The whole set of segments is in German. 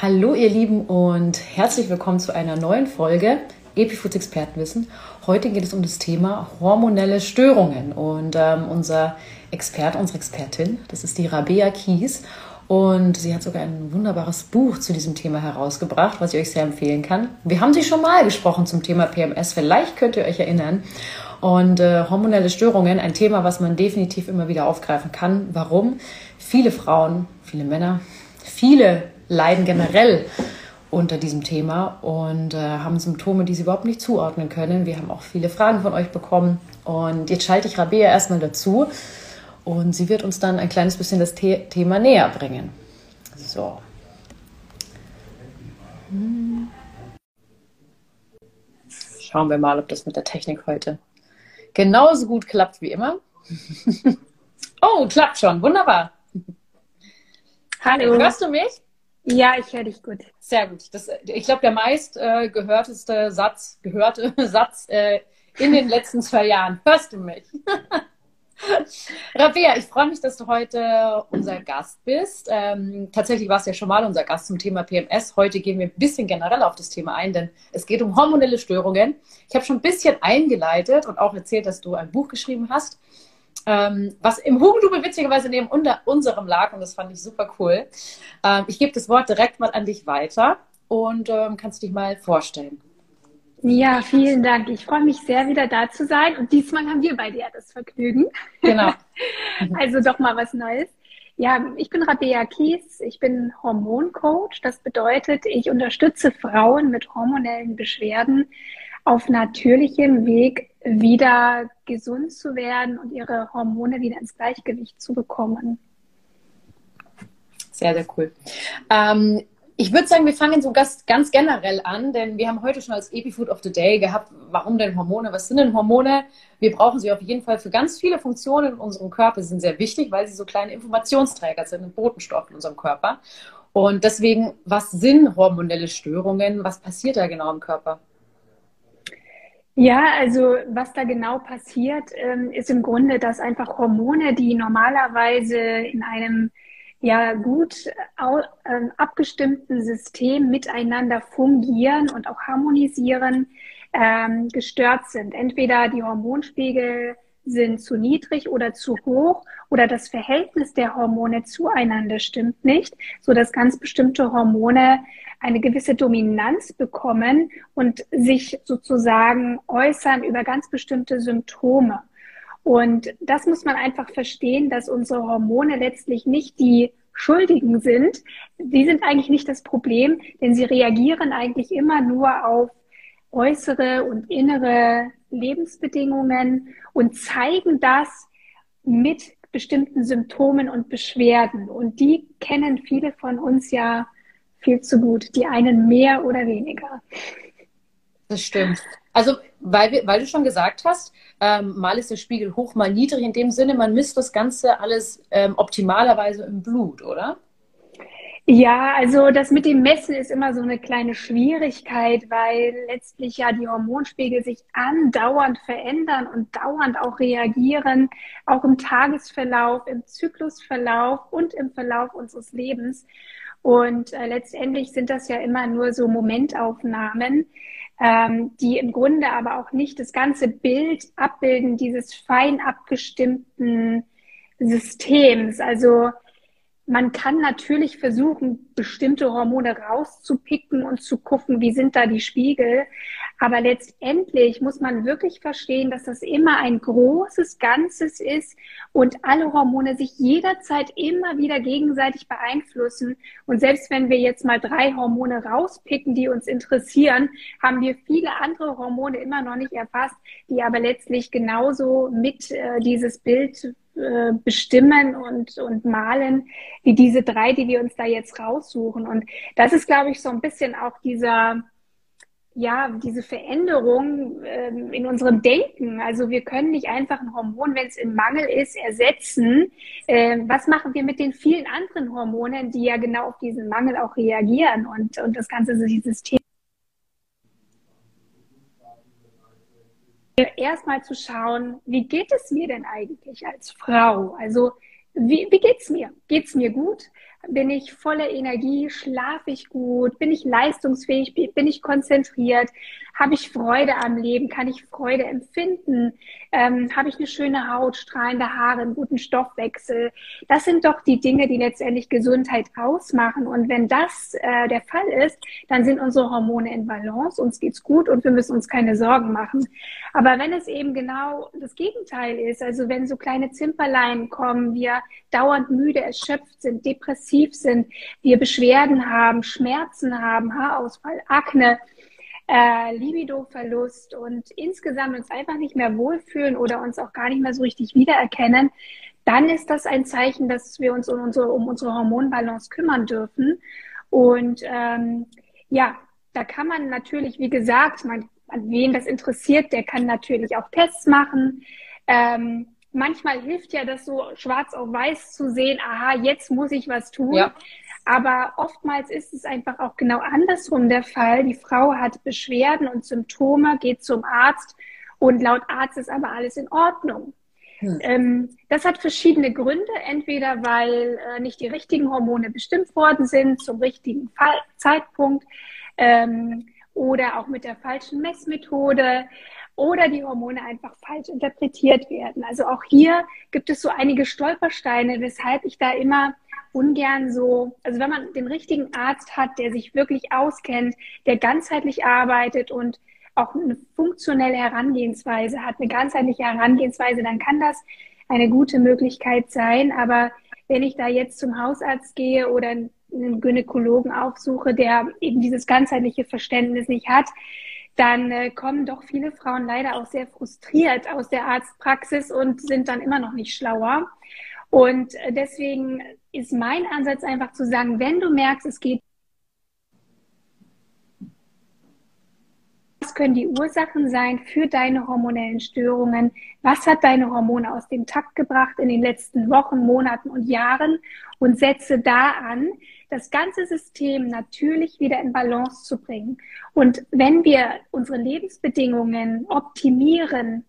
Hallo ihr Lieben und herzlich willkommen zu einer neuen Folge Epifoods Expertenwissen. Heute geht es um das Thema hormonelle Störungen und ähm, unser Experte, unsere Expertin, das ist die Rabea Kies und sie hat sogar ein wunderbares Buch zu diesem Thema herausgebracht, was ich euch sehr empfehlen kann. Wir haben sie schon mal gesprochen zum Thema PMS, vielleicht könnt ihr euch erinnern. Und äh, hormonelle Störungen, ein Thema, was man definitiv immer wieder aufgreifen kann. Warum? Viele Frauen, viele Männer, viele leiden generell unter diesem Thema und äh, haben Symptome, die sie überhaupt nicht zuordnen können. Wir haben auch viele Fragen von euch bekommen und jetzt schalte ich Rabea erstmal dazu und sie wird uns dann ein kleines bisschen das The Thema näher bringen. So. Hm. Schauen wir mal, ob das mit der Technik heute genauso gut klappt wie immer. oh, klappt schon. Wunderbar. Hallo. Hörst du mich? Ja, ich höre dich gut. Sehr gut. Das, ich glaube, der meist äh, gehörteste Satz, gehörte Satz äh, in den letzten zwei Jahren. Hörst du mich? Rabea, ich freue mich, dass du heute unser Gast bist. Ähm, tatsächlich warst du ja schon mal unser Gast zum Thema PMS. Heute gehen wir ein bisschen generell auf das Thema ein, denn es geht um hormonelle Störungen. Ich habe schon ein bisschen eingeleitet und auch erzählt, dass du ein Buch geschrieben hast ähm, was im Hugendubel witzigerweise neben unserem lag und das fand ich super cool. Ähm, ich gebe das Wort direkt mal an dich weiter und ähm, kannst dich mal vorstellen. Ja, vielen Dank. Ich freue mich sehr, wieder da zu sein. Und diesmal haben wir beide ja das Vergnügen. Genau. also doch mal was Neues. Ja, ich bin Rabea Kies. Ich bin Hormoncoach. Das bedeutet, ich unterstütze Frauen mit hormonellen Beschwerden auf natürlichem Weg wieder gesund zu werden und ihre Hormone wieder ins Gleichgewicht zu bekommen. Sehr, sehr cool. Ähm, ich würde sagen, wir fangen so ganz, ganz generell an, denn wir haben heute schon als Epifood of the Day gehabt, warum denn Hormone? Was sind denn Hormone? Wir brauchen sie auf jeden Fall für ganz viele Funktionen in unserem Körper. Sie sind sehr wichtig, weil sie so kleine Informationsträger sind, ein Botenstoff in unserem Körper. Und deswegen, was sind hormonelle Störungen? Was passiert da genau im Körper? Ja, also was da genau passiert, ähm, ist im Grunde, dass einfach Hormone, die normalerweise in einem ja gut ähm, abgestimmten System miteinander fungieren und auch harmonisieren, ähm, gestört sind. Entweder die Hormonspiegel sind zu niedrig oder zu hoch oder das Verhältnis der Hormone zueinander stimmt nicht, so dass ganz bestimmte Hormone eine gewisse Dominanz bekommen und sich sozusagen äußern über ganz bestimmte Symptome. Und das muss man einfach verstehen, dass unsere Hormone letztlich nicht die Schuldigen sind. Die sind eigentlich nicht das Problem, denn sie reagieren eigentlich immer nur auf äußere und innere Lebensbedingungen und zeigen das mit bestimmten Symptomen und Beschwerden. Und die kennen viele von uns ja viel zu gut. Die einen mehr oder weniger. Das stimmt. Also, weil, weil du schon gesagt hast, ähm, mal ist der Spiegel hoch, mal niedrig. In dem Sinne, man misst das Ganze alles ähm, optimalerweise im Blut, oder? Ja, also das mit dem Messen ist immer so eine kleine Schwierigkeit, weil letztlich ja die Hormonspiegel sich andauernd verändern und dauernd auch reagieren, auch im Tagesverlauf, im Zyklusverlauf und im Verlauf unseres Lebens. Und äh, letztendlich sind das ja immer nur so Momentaufnahmen, ähm, die im Grunde aber auch nicht das ganze Bild abbilden dieses fein abgestimmten Systems. Also man kann natürlich versuchen, bestimmte Hormone rauszupicken und zu gucken, wie sind da die Spiegel. Aber letztendlich muss man wirklich verstehen, dass das immer ein großes Ganzes ist und alle Hormone sich jederzeit immer wieder gegenseitig beeinflussen. Und selbst wenn wir jetzt mal drei Hormone rauspicken, die uns interessieren, haben wir viele andere Hormone immer noch nicht erfasst, die aber letztlich genauso mit äh, dieses Bild äh, bestimmen und, und malen, wie diese drei, die wir uns da jetzt raussuchen. Und das ist, glaube ich, so ein bisschen auch dieser, ja, diese Veränderung ähm, in unserem Denken. Also wir können nicht einfach ein Hormon, wenn es im Mangel ist, ersetzen. Ähm, was machen wir mit den vielen anderen Hormonen, die ja genau auf diesen Mangel auch reagieren und, und das ganze System erstmal zu schauen, wie geht es mir denn eigentlich als Frau? Also wie, wie geht's mir? Geht's mir gut? Bin ich voller Energie, schlafe ich gut, bin ich leistungsfähig, bin ich konzentriert, habe ich Freude am Leben, kann ich Freude empfinden, ähm, habe ich eine schöne Haut, strahlende Haare, einen guten Stoffwechsel. Das sind doch die Dinge, die letztendlich Gesundheit ausmachen. Und wenn das äh, der Fall ist, dann sind unsere Hormone in Balance, uns geht's gut und wir müssen uns keine Sorgen machen. Aber wenn es eben genau das Gegenteil ist, also wenn so kleine Zimperlein kommen, wir dauernd müde, erschöpft sind, depressiv, depressiv sind, wir Beschwerden haben, Schmerzen haben, Haarausfall, Akne, äh, Libidoverlust und insgesamt uns einfach nicht mehr wohlfühlen oder uns auch gar nicht mehr so richtig wiedererkennen, dann ist das ein Zeichen, dass wir uns um unsere, um unsere Hormonbalance kümmern dürfen. Und ähm, ja, da kann man natürlich, wie gesagt, man, an wen das interessiert, der kann natürlich auch Tests machen. Ähm, manchmal hilft ja das so schwarz auf weiß zu sehen, aha, jetzt muss ich was tun. Ja. Aber oftmals ist es einfach auch genau andersrum der Fall. Die Frau hat Beschwerden und Symptome, geht zum Arzt und laut Arzt ist aber alles in Ordnung. Hm. Ähm, das hat verschiedene Gründe. Entweder weil äh, nicht die richtigen Hormone bestimmt worden sind zum richtigen Zeitpunkt ähm, oder auch mit der falschen Messmethode oder die Hormone einfach falsch interpretiert werden. Also auch hier gibt es so einige Stolpersteine, weshalb ich da immer ungern so, also wenn man den richtigen Arzt hat, der sich wirklich auskennt, der ganzheitlich arbeitet und auch eine funktionelle Herangehensweise hat, eine ganzheitliche Herangehensweise, dann kann das eine gute Möglichkeit sein. Aber wenn ich da jetzt zum Hausarzt gehe oder einen Gynäkologen aufsuche, der eben dieses ganzheitliche Verständnis nicht hat, dann äh, kommen doch viele Frauen leider auch sehr frustriert aus der Arztpraxis und sind dann immer noch nicht schlauer. Und äh, deswegen ist mein Ansatz einfach zu sagen, wenn du merkst, es geht Was können die Ursachen sein für deine hormonellen Störungen? Was hat deine Hormone aus dem Takt gebracht in den letzten Wochen, Monaten und Jahren? Und setze da an, das ganze System natürlich wieder in Balance zu bringen. Und wenn wir unsere Lebensbedingungen optimieren,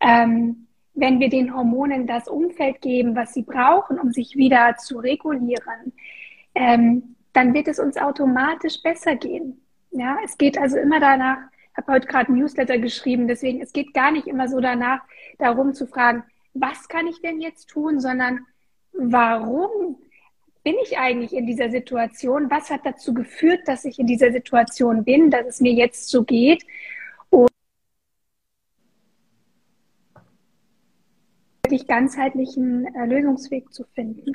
ähm, wenn wir den Hormonen das Umfeld geben, was sie brauchen, um sich wieder zu regulieren, ähm, dann wird es uns automatisch besser gehen. Ja, es geht also immer danach, ich habe heute gerade ein Newsletter geschrieben, deswegen, es geht gar nicht immer so danach, darum zu fragen, was kann ich denn jetzt tun, sondern warum bin ich eigentlich in dieser Situation? Was hat dazu geführt, dass ich in dieser Situation bin, dass es mir jetzt so geht? Und wirklich ganzheitlichen äh, Lösungsweg zu finden.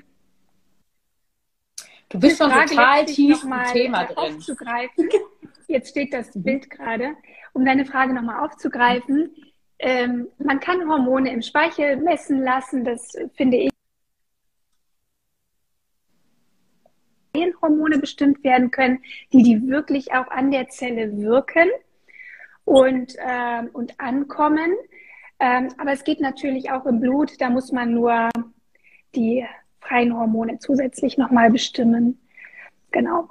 Du bist schon total tief im Thema drin. Aufzugreifen. Jetzt steht das mhm. Bild gerade, um deine Frage nochmal aufzugreifen. Ähm, man kann Hormone im Speichel messen lassen, das finde ich Hormone bestimmt werden können, die die wirklich auch an der Zelle wirken und, äh, und ankommen. Ähm, aber es geht natürlich auch im Blut, da muss man nur die freien Hormone zusätzlich nochmal bestimmen. Genau.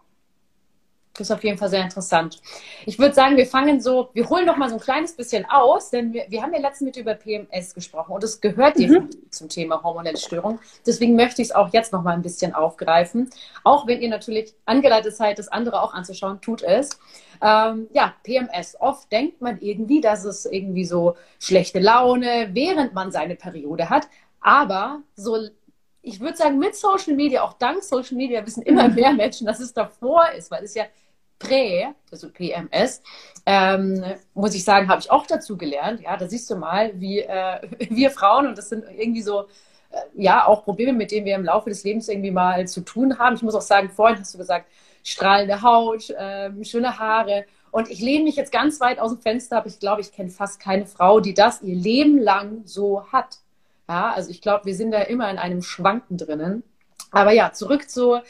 Das ist auf jeden Fall sehr interessant. Ich würde sagen, wir fangen so, wir holen noch mal so ein kleines bisschen aus, denn wir, wir haben ja letztens mit über PMS gesprochen und es gehört mhm. zum Thema hormonelle Störung. Deswegen möchte ich es auch jetzt noch mal ein bisschen aufgreifen. Auch wenn ihr natürlich angeleitet seid, das andere auch anzuschauen, tut es. Ähm, ja, PMS. Oft denkt man irgendwie, dass es irgendwie so schlechte Laune, während man seine Periode hat. Aber so ich würde sagen, mit Social Media, auch dank Social Media, wissen immer mhm. mehr Menschen, dass es davor ist, weil es ja Prä, also PMS, ähm, muss ich sagen, habe ich auch dazu gelernt. Ja, da siehst du mal, wie äh, wir Frauen, und das sind irgendwie so, äh, ja, auch Probleme, mit denen wir im Laufe des Lebens irgendwie mal zu tun haben. Ich muss auch sagen, vorhin hast du gesagt, strahlende Haut, äh, schöne Haare. Und ich lehne mich jetzt ganz weit aus dem Fenster, aber ich glaube, ich kenne fast keine Frau, die das ihr Leben lang so hat. Ja, also ich glaube, wir sind da immer in einem Schwanken drinnen. Aber ja, zurück zu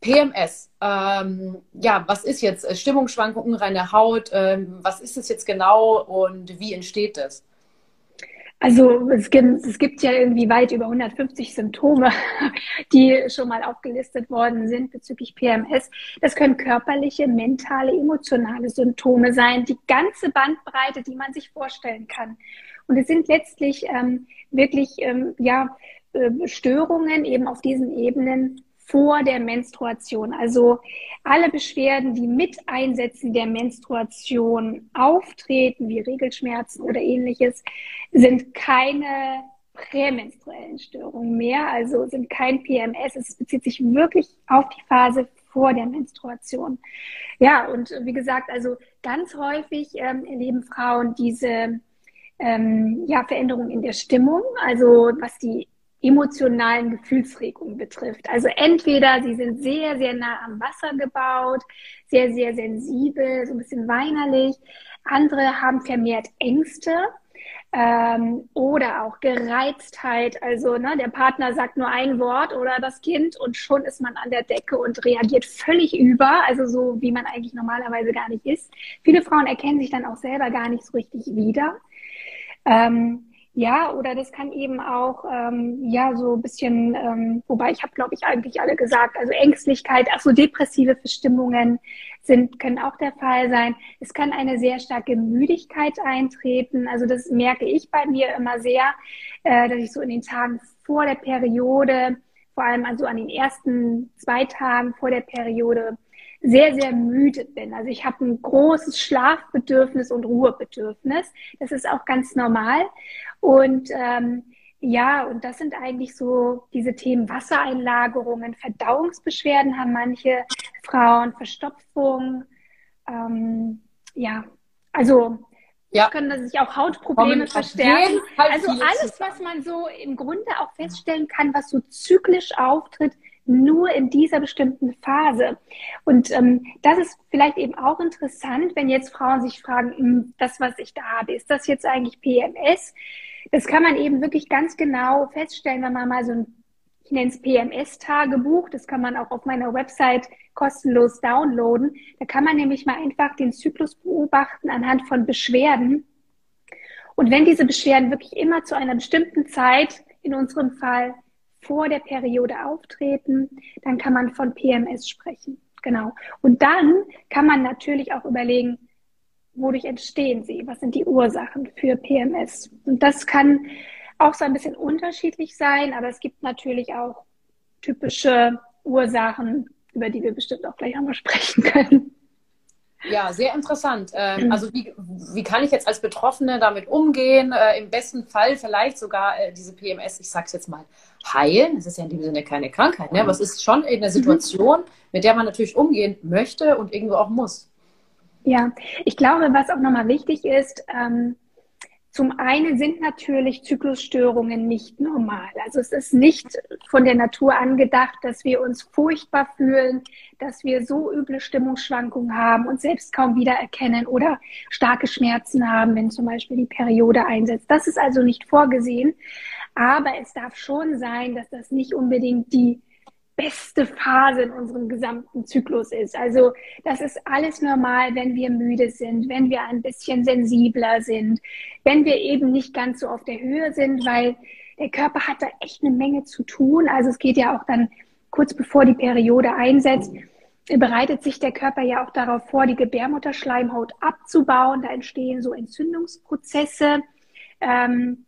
PMS. Ähm, ja, was ist jetzt äh, Stimmungsschwankung, unreine Haut? Ähm, was ist es jetzt genau und wie entsteht das? Also es gibt, es gibt ja irgendwie weit über 150 Symptome, die schon mal aufgelistet worden sind bezüglich PMS. Das können körperliche, mentale, emotionale Symptome sein, die ganze Bandbreite, die man sich vorstellen kann. Und es sind letztlich ähm, wirklich ähm, ja, äh, Störungen eben auf diesen Ebenen vor der Menstruation. Also alle Beschwerden, die mit Einsätzen der Menstruation auftreten, wie Regelschmerzen oder ähnliches, sind keine prämenstruellen Störungen mehr, also sind kein PMS. Es bezieht sich wirklich auf die Phase vor der Menstruation. Ja, und wie gesagt, also ganz häufig ähm, erleben Frauen diese ähm, ja, Veränderung in der Stimmung, also was die emotionalen Gefühlsregungen betrifft. Also entweder sie sind sehr, sehr nah am Wasser gebaut, sehr, sehr sensibel, so ein bisschen weinerlich. Andere haben vermehrt Ängste ähm, oder auch Gereiztheit. Also ne, der Partner sagt nur ein Wort oder das Kind und schon ist man an der Decke und reagiert völlig über, also so wie man eigentlich normalerweise gar nicht ist. Viele Frauen erkennen sich dann auch selber gar nicht so richtig wieder. Ähm, ja, oder das kann eben auch, ähm, ja, so ein bisschen, ähm, wobei ich habe, glaube ich, eigentlich alle gesagt, also Ängstlichkeit, ach so depressive Verstimmungen sind, können auch der Fall sein. Es kann eine sehr starke Müdigkeit eintreten. Also das merke ich bei mir immer sehr, äh, dass ich so in den Tagen vor der Periode, vor allem also an den ersten zwei Tagen vor der Periode, sehr, sehr müde bin. Also ich habe ein großes Schlafbedürfnis und Ruhebedürfnis. Das ist auch ganz normal. Und ähm, ja, und das sind eigentlich so diese Themen Wassereinlagerungen, Verdauungsbeschwerden haben manche Frauen, Verstopfung. Ähm, ja, also ja. können sich auch Hautprobleme verstärken. Also alles, was man so im Grunde auch feststellen kann, was so zyklisch auftritt, nur in dieser bestimmten Phase. Und ähm, das ist vielleicht eben auch interessant, wenn jetzt Frauen sich fragen, hm, das, was ich da habe, ist das jetzt eigentlich PMS? Das kann man eben wirklich ganz genau feststellen, wenn man mal so ein, ich nenne es PMS-Tagebuch, das kann man auch auf meiner Website kostenlos downloaden. Da kann man nämlich mal einfach den Zyklus beobachten anhand von Beschwerden. Und wenn diese Beschwerden wirklich immer zu einer bestimmten Zeit, in unserem Fall vor der Periode auftreten, dann kann man von PMS sprechen. Genau. Und dann kann man natürlich auch überlegen, wodurch entstehen sie? Was sind die Ursachen für PMS? Und das kann auch so ein bisschen unterschiedlich sein, aber es gibt natürlich auch typische Ursachen, über die wir bestimmt auch gleich einmal sprechen können. Ja, sehr interessant. Ähm, also wie, wie kann ich jetzt als Betroffene damit umgehen? Äh, Im besten Fall vielleicht sogar äh, diese PMS, ich sag's jetzt mal, heilen. Es ist ja in dem Sinne keine Krankheit, ne? aber es ist schon eine Situation, mit der man natürlich umgehen möchte und irgendwo auch muss. Ja, ich glaube, was auch nochmal wichtig ist, ähm, zum einen sind natürlich Zyklusstörungen nicht normal. Also es ist nicht von der Natur angedacht, dass wir uns furchtbar fühlen, dass wir so üble Stimmungsschwankungen haben und selbst kaum wiedererkennen oder starke Schmerzen haben, wenn zum Beispiel die Periode einsetzt. Das ist also nicht vorgesehen. Aber es darf schon sein, dass das nicht unbedingt die beste Phase in unserem gesamten Zyklus ist. Also das ist alles normal, wenn wir müde sind, wenn wir ein bisschen sensibler sind, wenn wir eben nicht ganz so auf der Höhe sind, weil der Körper hat da echt eine Menge zu tun. Also es geht ja auch dann kurz bevor die Periode einsetzt, bereitet sich der Körper ja auch darauf vor, die Gebärmutterschleimhaut abzubauen. Da entstehen so Entzündungsprozesse. Ähm,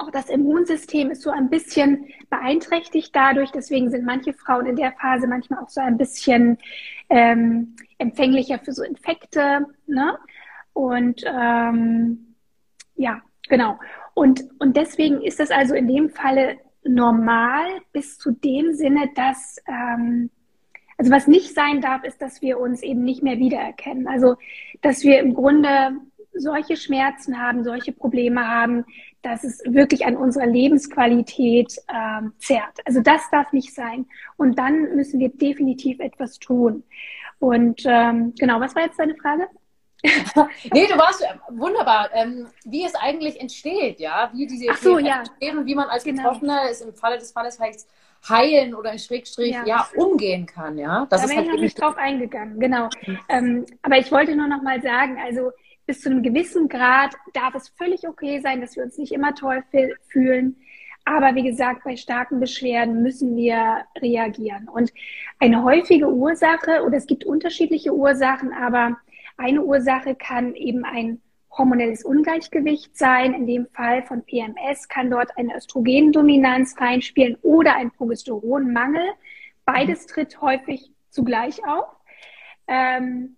auch das Immunsystem ist so ein bisschen beeinträchtigt dadurch. Deswegen sind manche Frauen in der Phase manchmal auch so ein bisschen ähm, empfänglicher für so Infekte. Ne? Und ähm, ja, genau. Und, und deswegen ist das also in dem Falle normal bis zu dem Sinne, dass ähm, also was nicht sein darf, ist, dass wir uns eben nicht mehr wiedererkennen. Also dass wir im Grunde solche Schmerzen haben, solche Probleme haben, dass es wirklich an unserer Lebensqualität ähm, zerrt. Also das darf nicht sein. Und dann müssen wir definitiv etwas tun. Und ähm, genau, was war jetzt deine Frage? nee, du warst äh, wunderbar. Ähm, wie es eigentlich entsteht, ja, wie diese Ach so, ja. entstehen und wie man als genau. Betroffener es im Falle des Falles heißt, heilen oder in Schrägstrich ja. ja umgehen kann, ja. Das da ist halt ich noch nicht drauf eingegangen, genau. Mhm. Ähm, aber ich wollte nur noch mal sagen, also bis zu einem gewissen Grad darf es völlig okay sein, dass wir uns nicht immer toll fühlen. Aber wie gesagt, bei starken Beschwerden müssen wir reagieren. Und eine häufige Ursache, oder es gibt unterschiedliche Ursachen, aber eine Ursache kann eben ein hormonelles Ungleichgewicht sein. In dem Fall von PMS kann dort eine Östrogendominanz reinspielen oder ein Progesteronmangel. Beides tritt häufig zugleich auf. Ähm,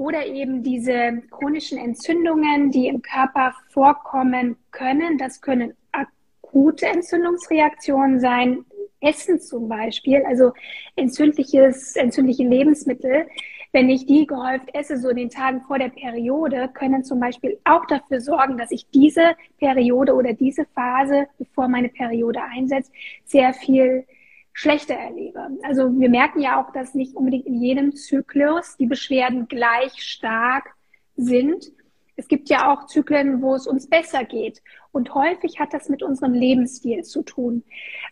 oder eben diese chronischen Entzündungen, die im Körper vorkommen können. Das können akute Entzündungsreaktionen sein, Essen zum Beispiel, also entzündliches, entzündliche Lebensmittel. Wenn ich die gehäuft esse, so in den Tagen vor der Periode, können zum Beispiel auch dafür sorgen, dass ich diese Periode oder diese Phase, bevor meine Periode einsetzt, sehr viel schlechter erlebe. Also wir merken ja auch, dass nicht unbedingt in jedem Zyklus die Beschwerden gleich stark sind. Es gibt ja auch Zyklen, wo es uns besser geht. Und häufig hat das mit unserem Lebensstil zu tun.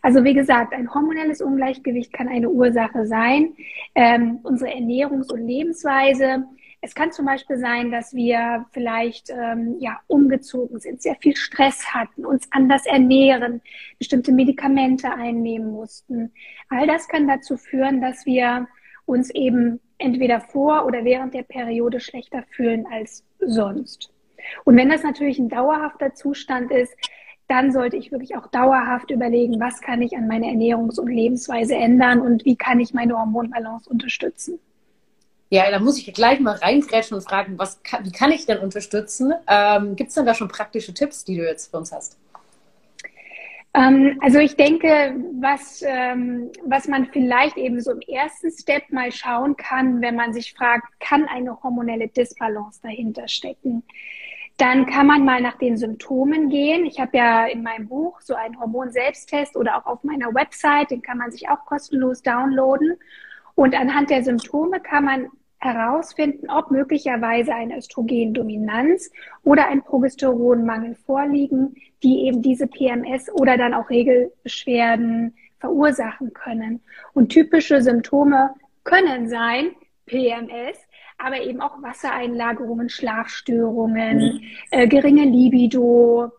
Also wie gesagt, ein hormonelles Ungleichgewicht kann eine Ursache sein. Ähm, unsere Ernährungs- und Lebensweise, es kann zum Beispiel sein, dass wir vielleicht ähm, ja, umgezogen sind, sehr viel Stress hatten, uns anders ernähren, bestimmte Medikamente einnehmen mussten. All das kann dazu führen, dass wir uns eben entweder vor oder während der Periode schlechter fühlen als sonst. Und wenn das natürlich ein dauerhafter Zustand ist, dann sollte ich wirklich auch dauerhaft überlegen, was kann ich an meiner Ernährungs- und Lebensweise ändern und wie kann ich meine Hormonbalance unterstützen. Ja, da muss ich gleich mal reingrätschen und fragen, was wie kann ich denn unterstützen? Ähm, Gibt es denn da schon praktische Tipps, die du jetzt für uns hast? Ähm, also ich denke, was, ähm, was man vielleicht eben so im ersten Step mal schauen kann, wenn man sich fragt, kann eine hormonelle Disbalance dahinter stecken? Dann kann man mal nach den Symptomen gehen. Ich habe ja in meinem Buch so einen Hormon-Selbsttest oder auch auf meiner Website, den kann man sich auch kostenlos downloaden. Und anhand der Symptome kann man herausfinden, ob möglicherweise eine Östrogendominanz oder ein Progesteronmangel vorliegen, die eben diese PMS oder dann auch Regelbeschwerden verursachen können. Und typische Symptome können sein PMS, aber eben auch Wassereinlagerungen, Schlafstörungen, äh, geringe Libido,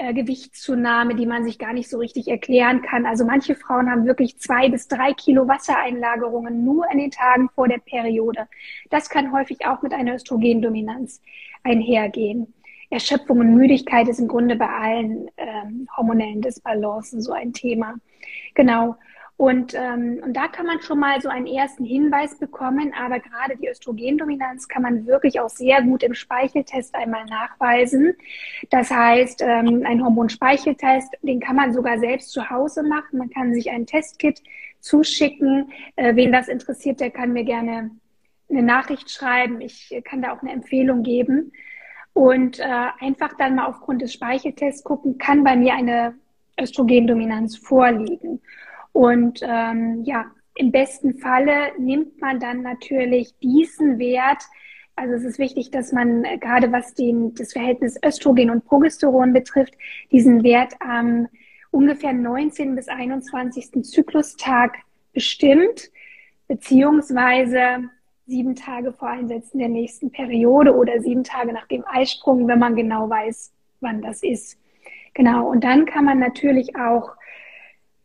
äh, Gewichtszunahme, die man sich gar nicht so richtig erklären kann. Also manche Frauen haben wirklich zwei bis drei Kilo Wassereinlagerungen nur in den Tagen vor der Periode. Das kann häufig auch mit einer Östrogendominanz einhergehen. Erschöpfung und Müdigkeit ist im Grunde bei allen ähm, hormonellen Disbalancen so ein Thema. Genau. Und, ähm, und da kann man schon mal so einen ersten Hinweis bekommen, aber gerade die Östrogendominanz kann man wirklich auch sehr gut im Speicheltest einmal nachweisen. Das heißt, ähm, ein Hormonspeicheltest, den kann man sogar selbst zu Hause machen. Man kann sich ein Testkit zuschicken. Äh, wen das interessiert, der kann mir gerne eine Nachricht schreiben. Ich kann da auch eine Empfehlung geben. Und äh, einfach dann mal aufgrund des Speicheltests gucken, kann bei mir eine Östrogendominanz vorliegen. Und ähm, ja, im besten Falle nimmt man dann natürlich diesen Wert. Also es ist wichtig, dass man äh, gerade was den, das Verhältnis Östrogen und Progesteron betrifft, diesen Wert am ungefähr 19. bis 21. Zyklustag bestimmt, beziehungsweise sieben Tage vor Einsetzen der nächsten Periode oder sieben Tage nach dem Eisprung, wenn man genau weiß, wann das ist. Genau. Und dann kann man natürlich auch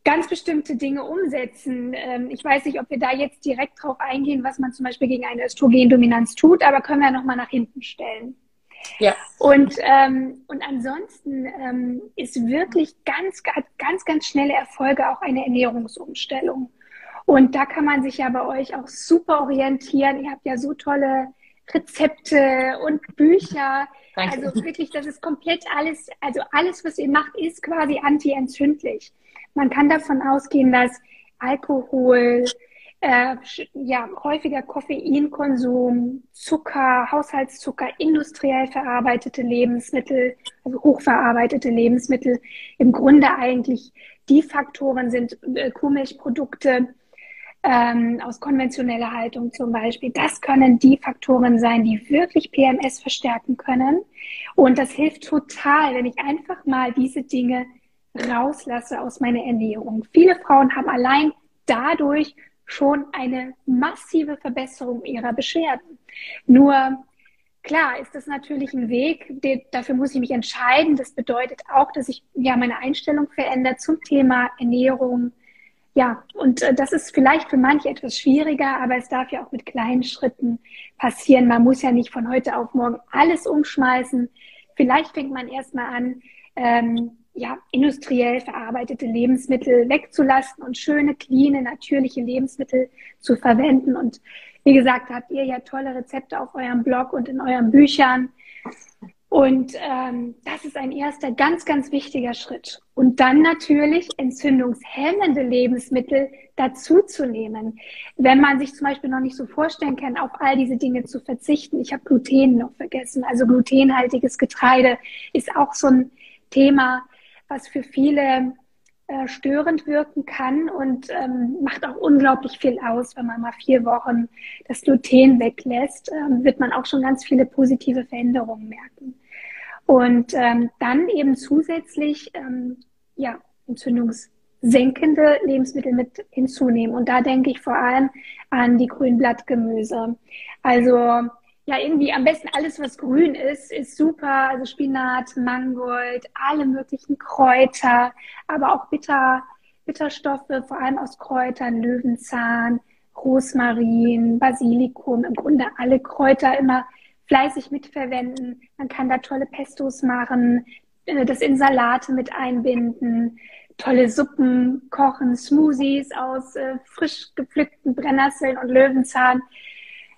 ganz bestimmte Dinge umsetzen. Ähm, ich weiß nicht, ob wir da jetzt direkt drauf eingehen, was man zum Beispiel gegen eine Östrogendominanz tut, aber können wir nochmal nach hinten stellen. Ja. Und, ähm, und ansonsten ähm, ist wirklich ganz, ganz, ganz schnelle Erfolge auch eine Ernährungsumstellung. Und da kann man sich ja bei euch auch super orientieren. Ihr habt ja so tolle Rezepte und Bücher. Danke. Also wirklich, das ist komplett alles, also alles, was ihr macht, ist quasi anti-entzündlich. Man kann davon ausgehen, dass Alkohol, äh, ja, häufiger Koffeinkonsum, Zucker, Haushaltszucker, industriell verarbeitete Lebensmittel, also hochverarbeitete Lebensmittel, im Grunde eigentlich die Faktoren sind äh, Kuhmilchprodukte ähm, aus konventioneller Haltung zum Beispiel. Das können die Faktoren sein, die wirklich PMS verstärken können. Und das hilft total, wenn ich einfach mal diese Dinge rauslasse aus meiner Ernährung. Viele Frauen haben allein dadurch schon eine massive Verbesserung ihrer Beschwerden. Nur klar ist das natürlich ein Weg, den, dafür muss ich mich entscheiden. Das bedeutet auch, dass ich ja meine Einstellung verändert zum Thema Ernährung. Ja, und äh, das ist vielleicht für manche etwas schwieriger, aber es darf ja auch mit kleinen Schritten passieren. Man muss ja nicht von heute auf morgen alles umschmeißen. Vielleicht fängt man erstmal an, ähm, ja, industriell verarbeitete Lebensmittel wegzulassen und schöne, cleane, natürliche Lebensmittel zu verwenden. Und wie gesagt, habt ihr ja tolle Rezepte auf eurem Blog und in euren Büchern. Und ähm, das ist ein erster ganz, ganz wichtiger Schritt. Und dann natürlich entzündungshemmende Lebensmittel dazuzunehmen. Wenn man sich zum Beispiel noch nicht so vorstellen kann, auf all diese Dinge zu verzichten. Ich habe Gluten noch vergessen. Also glutenhaltiges Getreide ist auch so ein Thema, was für viele äh, störend wirken kann und ähm, macht auch unglaublich viel aus. Wenn man mal vier Wochen das Gluten weglässt, ähm, wird man auch schon ganz viele positive Veränderungen merken. Und ähm, dann eben zusätzlich ähm, ja, entzündungssenkende Lebensmittel mit hinzunehmen. Und da denke ich vor allem an die Grünblattgemüse. Also ja, irgendwie am besten alles, was grün ist, ist super. Also Spinat, Mangold, alle möglichen Kräuter, aber auch Bitter, Bitterstoffe, vor allem aus Kräutern, Löwenzahn, Rosmarin, Basilikum, im Grunde alle Kräuter immer fleißig mitverwenden. Man kann da tolle Pestos machen, äh, das in Salate mit einbinden, tolle Suppen kochen, Smoothies aus äh, frisch gepflückten Brennnesseln und Löwenzahn.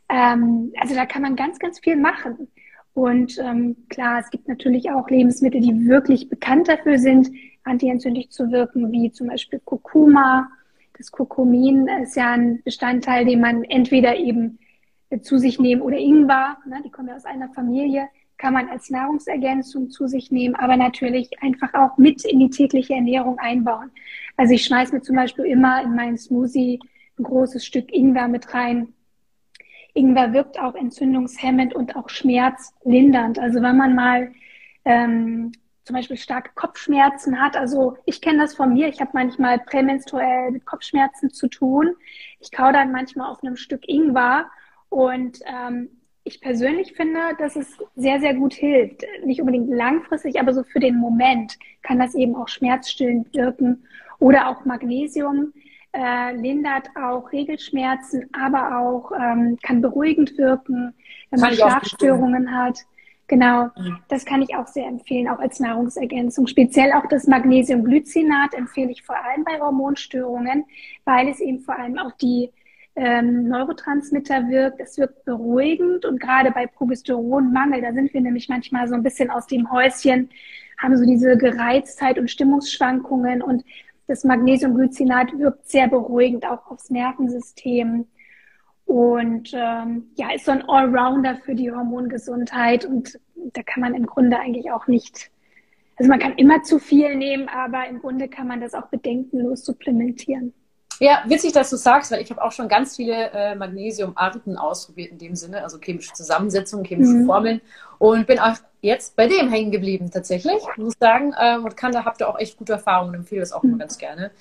Ähm, also da kann man ganz, ganz viel machen. Und ähm, klar, es gibt natürlich auch Lebensmittel, die wirklich bekannt dafür sind, antientzündlich zu wirken, wie zum Beispiel Kurkuma. Das Kurkumin ist ja ein Bestandteil, den man entweder eben zu sich nehmen oder Ingwer, ne, die kommen ja aus einer Familie, kann man als Nahrungsergänzung zu sich nehmen, aber natürlich einfach auch mit in die tägliche Ernährung einbauen. Also ich schmeiße mir zum Beispiel immer in meinen Smoothie ein großes Stück Ingwer mit rein, Ingwer wirkt auch entzündungshemmend und auch schmerzlindernd. Also wenn man mal ähm, zum Beispiel starke Kopfschmerzen hat, also ich kenne das von mir, ich habe manchmal prämenstruell mit Kopfschmerzen zu tun. Ich kau dann manchmal auf einem Stück Ingwer und ähm, ich persönlich finde, dass es sehr, sehr gut hilft. Nicht unbedingt langfristig, aber so für den Moment kann das eben auch schmerzstillend wirken. Oder auch Magnesium äh, lindert auch Regelschmerzen, aber auch ähm, kann beruhigend wirken, wenn man Schlafstörungen hat. Genau, das kann ich auch sehr empfehlen, auch als Nahrungsergänzung. Speziell auch das Magnesiumglycinat empfehle ich vor allem bei Hormonstörungen, weil es eben vor allem auch die ähm, Neurotransmitter wirkt. Es wirkt beruhigend und gerade bei Progesteronmangel, da sind wir nämlich manchmal so ein bisschen aus dem Häuschen, haben so diese Gereiztheit und Stimmungsschwankungen und das Magnesiumglycinat wirkt sehr beruhigend auch aufs Nervensystem und ähm, ja, ist so ein Allrounder für die Hormongesundheit und da kann man im Grunde eigentlich auch nicht, also man kann immer zu viel nehmen, aber im Grunde kann man das auch bedenkenlos supplementieren. Ja, witzig, dass du sagst, weil ich habe auch schon ganz viele äh, Magnesiumarten ausprobiert in dem Sinne, also chemische Zusammensetzungen, chemische mhm. Formeln und bin auch jetzt bei dem hängen geblieben tatsächlich, muss sagen. Ähm, und kann da habt ihr auch echt gute Erfahrungen und empfehle das auch mhm. immer ganz gerne.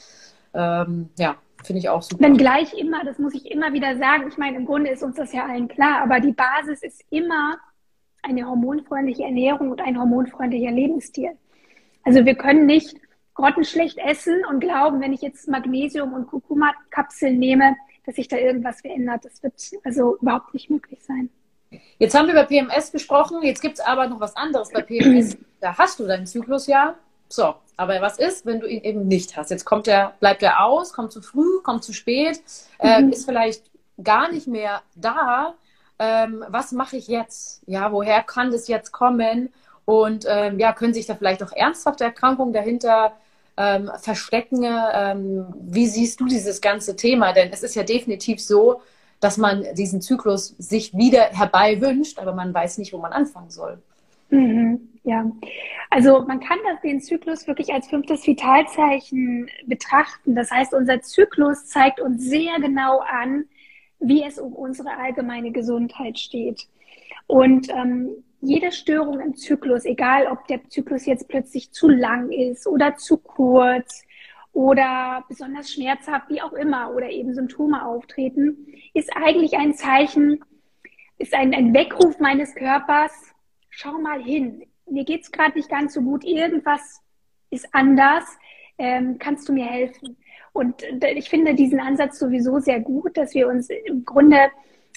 Ähm, ja, finde ich auch super. Wenn gleich immer, das muss ich immer wieder sagen. Ich meine, im Grunde ist uns das ja allen klar, aber die Basis ist immer eine hormonfreundliche Ernährung und ein hormonfreundlicher Lebensstil. Also wir können nicht grottenschlecht essen und glauben, wenn ich jetzt Magnesium und Kurkuma-Kapseln nehme, dass sich da irgendwas verändert. Das wird also überhaupt nicht möglich sein. Jetzt haben wir über PMS gesprochen, jetzt gibt es aber noch was anderes bei PMS. da hast du deinen Zyklus ja. So, aber was ist, wenn du ihn eben nicht hast? Jetzt kommt der, bleibt er aus, kommt zu früh, kommt zu spät, äh, mhm. ist vielleicht gar nicht mehr da. Ähm, was mache ich jetzt? Ja, woher kann das jetzt kommen? Und ähm, ja, können sich da vielleicht auch ernsthafte Erkrankungen dahinter ähm, verstecken? Ähm, wie siehst du dieses ganze Thema? Denn es ist ja definitiv so, dass man diesen Zyklus sich wieder herbei wünscht, aber man weiß nicht, wo man anfangen soll. Mhm, ja, also man kann das, den Zyklus wirklich als fünftes Vitalzeichen betrachten. Das heißt, unser Zyklus zeigt uns sehr genau an, wie es um unsere allgemeine Gesundheit steht. Und ähm, jede Störung im Zyklus, egal ob der Zyklus jetzt plötzlich zu lang ist oder zu kurz oder besonders schmerzhaft, wie auch immer, oder eben Symptome auftreten, ist eigentlich ein Zeichen, ist ein, ein Weckruf meines Körpers, schau mal hin, mir geht's gerade nicht ganz so gut, irgendwas ist anders, ähm, kannst du mir helfen? Und ich finde diesen Ansatz sowieso sehr gut, dass wir uns im Grunde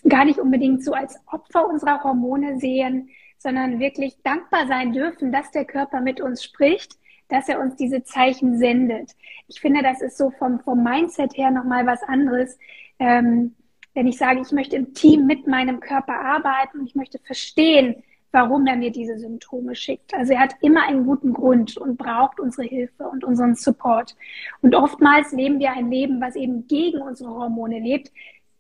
gar nicht unbedingt so als Opfer unserer Hormone sehen, sondern wirklich dankbar sein dürfen, dass der Körper mit uns spricht, dass er uns diese Zeichen sendet. Ich finde, das ist so vom, vom Mindset her nochmal was anderes. Ähm, wenn ich sage, ich möchte im Team mit meinem Körper arbeiten und ich möchte verstehen, warum er mir diese Symptome schickt. Also er hat immer einen guten Grund und braucht unsere Hilfe und unseren Support. Und oftmals leben wir ein Leben, was eben gegen unsere Hormone lebt.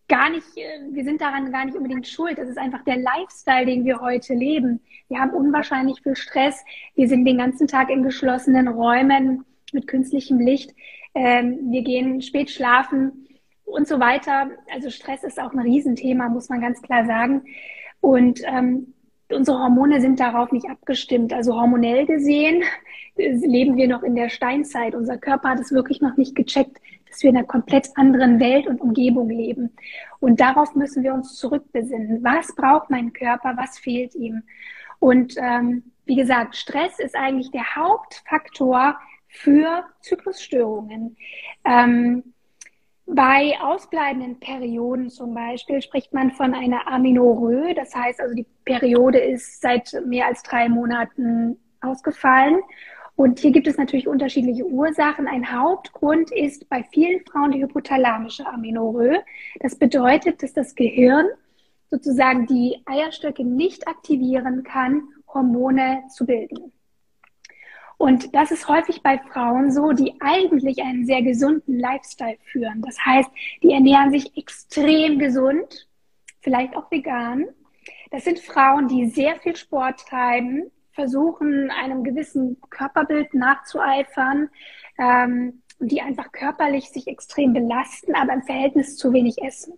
Gar nicht, äh, wir sind daran gar nicht unbedingt schuld. Das ist einfach der Lifestyle, den wir heute leben. Wir haben unwahrscheinlich viel Stress. Wir sind den ganzen Tag in geschlossenen Räumen mit künstlichem Licht. Ähm, wir gehen spät schlafen und so weiter. Also Stress ist auch ein Riesenthema, muss man ganz klar sagen. Und ähm, unsere Hormone sind darauf nicht abgestimmt. Also hormonell gesehen leben wir noch in der Steinzeit. Unser Körper hat es wirklich noch nicht gecheckt, dass wir in einer komplett anderen Welt und Umgebung leben. Und darauf müssen wir uns zurückbesinnen. Was braucht mein Körper? Was fehlt ihm? Und ähm, wie gesagt, Stress ist eigentlich der Hauptfaktor für Zyklusstörungen. Ähm, bei ausbleibenden Perioden zum Beispiel spricht man von einer Aminorö. Das heißt also, die Periode ist seit mehr als drei Monaten ausgefallen. Und hier gibt es natürlich unterschiedliche Ursachen. Ein Hauptgrund ist bei vielen Frauen die hypothalamische Aminorö. Das bedeutet, dass das Gehirn sozusagen die Eierstöcke nicht aktivieren kann, Hormone zu bilden. Und das ist häufig bei Frauen so, die eigentlich einen sehr gesunden Lifestyle führen. Das heißt, die ernähren sich extrem gesund, vielleicht auch vegan. Das sind Frauen, die sehr viel Sport treiben, versuchen, einem gewissen Körperbild nachzueifern, ähm, die einfach körperlich sich extrem belasten, aber im Verhältnis zu wenig essen.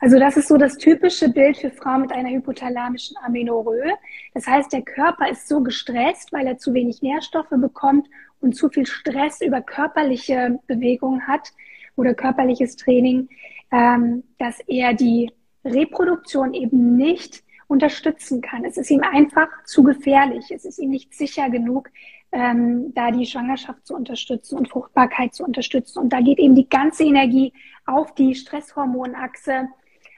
Also das ist so das typische Bild für Frauen mit einer hypothalamischen Amenorrhoe. Das heißt, der Körper ist so gestresst, weil er zu wenig Nährstoffe bekommt und zu viel Stress über körperliche Bewegung hat oder körperliches Training, ähm, dass er die Reproduktion eben nicht unterstützen kann. Es ist ihm einfach zu gefährlich. Es ist ihm nicht sicher genug, ähm, da die Schwangerschaft zu unterstützen und Fruchtbarkeit zu unterstützen. Und da geht eben die ganze Energie auf die Stresshormonachse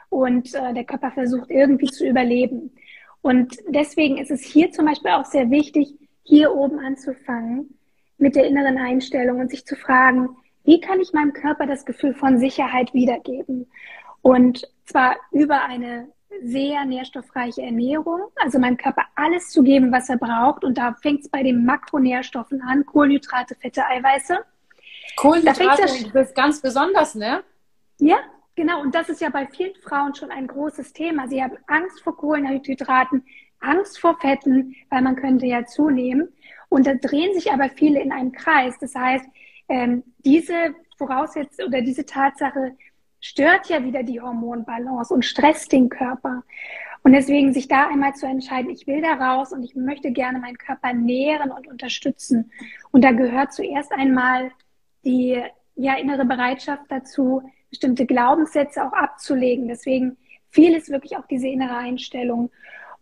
und äh, der Körper versucht irgendwie zu überleben. Und deswegen ist es hier zum Beispiel auch sehr wichtig, hier oben anzufangen mit der inneren Einstellung und sich zu fragen, wie kann ich meinem Körper das Gefühl von Sicherheit wiedergeben? Und zwar über eine sehr nährstoffreiche Ernährung, also meinem Körper alles zu geben, was er braucht. Und da fängt es bei den Makronährstoffen an, Kohlenhydrate, Fette, Eiweiße. Kohlenhydrate, das ist ganz besonders, ne? Ja, genau. Und das ist ja bei vielen Frauen schon ein großes Thema. Sie haben Angst vor Kohlenhydraten, Angst vor Fetten, weil man könnte ja zunehmen. Und da drehen sich aber viele in einem Kreis. Das heißt, ähm, diese Voraussetzung oder diese Tatsache stört ja wieder die Hormonbalance und stresst den Körper. Und deswegen sich da einmal zu entscheiden, ich will da raus und ich möchte gerne meinen Körper nähren und unterstützen. Und da gehört zuerst einmal die ja, innere Bereitschaft dazu, bestimmte Glaubenssätze auch abzulegen. Deswegen viel ist wirklich auch diese innere Einstellung.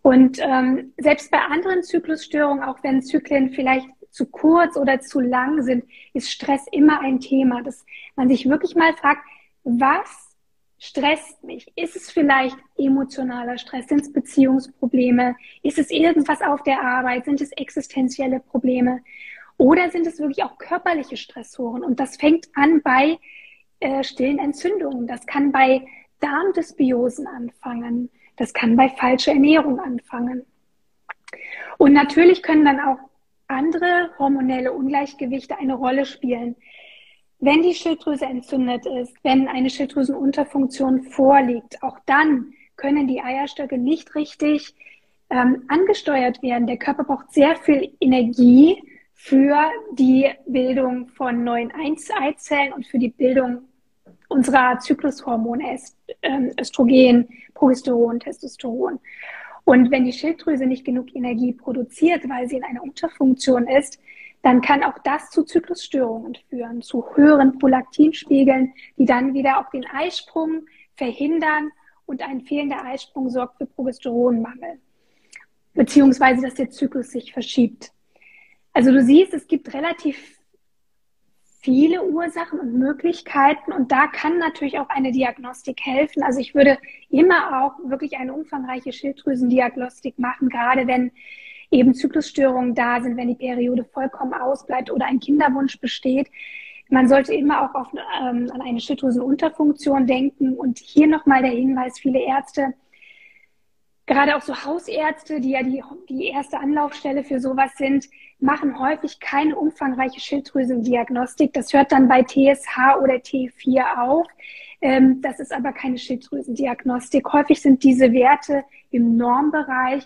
Und ähm, selbst bei anderen Zyklusstörungen, auch wenn Zyklen vielleicht zu kurz oder zu lang sind, ist Stress immer ein Thema, dass man sich wirklich mal fragt, was stresst mich? Ist es vielleicht emotionaler Stress? Sind es Beziehungsprobleme? Ist es irgendwas auf der Arbeit? Sind es existenzielle Probleme? Oder sind es wirklich auch körperliche Stressoren? Und das fängt an bei äh, stillen Entzündungen. Das kann bei Darmdysbiosen anfangen. Das kann bei falscher Ernährung anfangen. Und natürlich können dann auch andere hormonelle Ungleichgewichte eine Rolle spielen. Wenn die Schilddrüse entzündet ist, wenn eine Schilddrüsenunterfunktion vorliegt, auch dann können die Eierstöcke nicht richtig ähm, angesteuert werden. Der Körper braucht sehr viel Energie für die Bildung von neuen Eizellen und für die Bildung unserer Zyklushormone ähm, Östrogen, Progesteron, Testosteron. Und wenn die Schilddrüse nicht genug Energie produziert, weil sie in einer Unterfunktion ist, dann kann auch das zu Zyklusstörungen führen, zu höheren Prolaktinspiegeln, die dann wieder auch den Eisprung verhindern und ein fehlender Eisprung sorgt für Progesteronmangel, beziehungsweise dass der Zyklus sich verschiebt. Also du siehst, es gibt relativ viele Ursachen und Möglichkeiten und da kann natürlich auch eine Diagnostik helfen. Also ich würde immer auch wirklich eine umfangreiche Schilddrüsendiagnostik machen, gerade wenn eben Zyklusstörungen da sind, wenn die Periode vollkommen ausbleibt oder ein Kinderwunsch besteht. Man sollte immer auch auf, ähm, an eine Schilddrüsenunterfunktion denken. Und hier nochmal der Hinweis, viele Ärzte, gerade auch so Hausärzte, die ja die, die erste Anlaufstelle für sowas sind, machen häufig keine umfangreiche Schilddrüsendiagnostik. Das hört dann bei TSH oder T4 auf. Ähm, das ist aber keine Schilddrüsendiagnostik. Häufig sind diese Werte im Normbereich.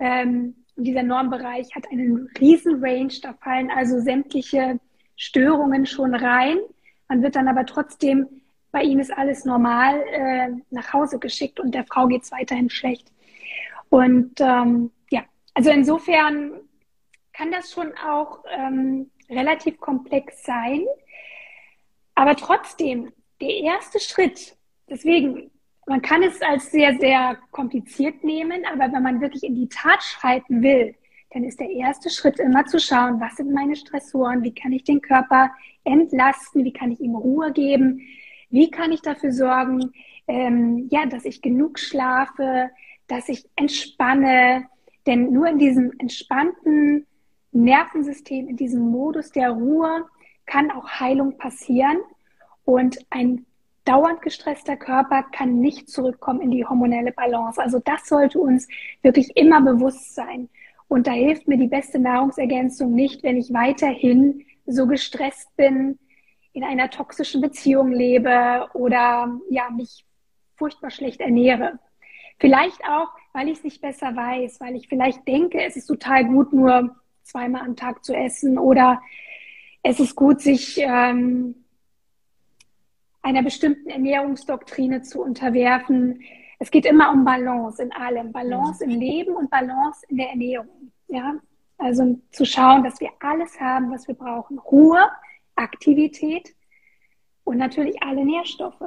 Ähm, dieser Normbereich hat einen riesen Range. Da fallen also sämtliche Störungen schon rein. Man wird dann aber trotzdem, bei ihm ist alles normal, äh, nach Hause geschickt und der Frau geht es weiterhin schlecht. Und ähm, ja, also insofern kann das schon auch ähm, relativ komplex sein. Aber trotzdem, der erste Schritt, deswegen, man kann es als sehr, sehr kompliziert nehmen, aber wenn man wirklich in die Tat schreiten will, dann ist der erste Schritt immer zu schauen, was sind meine Stressoren, wie kann ich den Körper entlasten, wie kann ich ihm Ruhe geben, wie kann ich dafür sorgen, ähm, ja, dass ich genug schlafe, dass ich entspanne, denn nur in diesem entspannten Nervensystem, in diesem Modus der Ruhe kann auch Heilung passieren. Und ein dauernd gestresster Körper kann nicht zurückkommen in die hormonelle Balance. Also das sollte uns wirklich immer bewusst sein. Und da hilft mir die beste Nahrungsergänzung nicht, wenn ich weiterhin so gestresst bin, in einer toxischen Beziehung lebe oder ja, mich furchtbar schlecht ernähre. Vielleicht auch, weil ich es nicht besser weiß, weil ich vielleicht denke, es ist total gut, nur zweimal am Tag zu essen oder es ist gut, sich ähm, einer bestimmten Ernährungsdoktrine zu unterwerfen. Es geht immer um Balance in allem. Balance im Leben und Balance in der Ernährung. Ja? Also zu schauen, dass wir alles haben, was wir brauchen. Ruhe, Aktivität und natürlich alle Nährstoffe.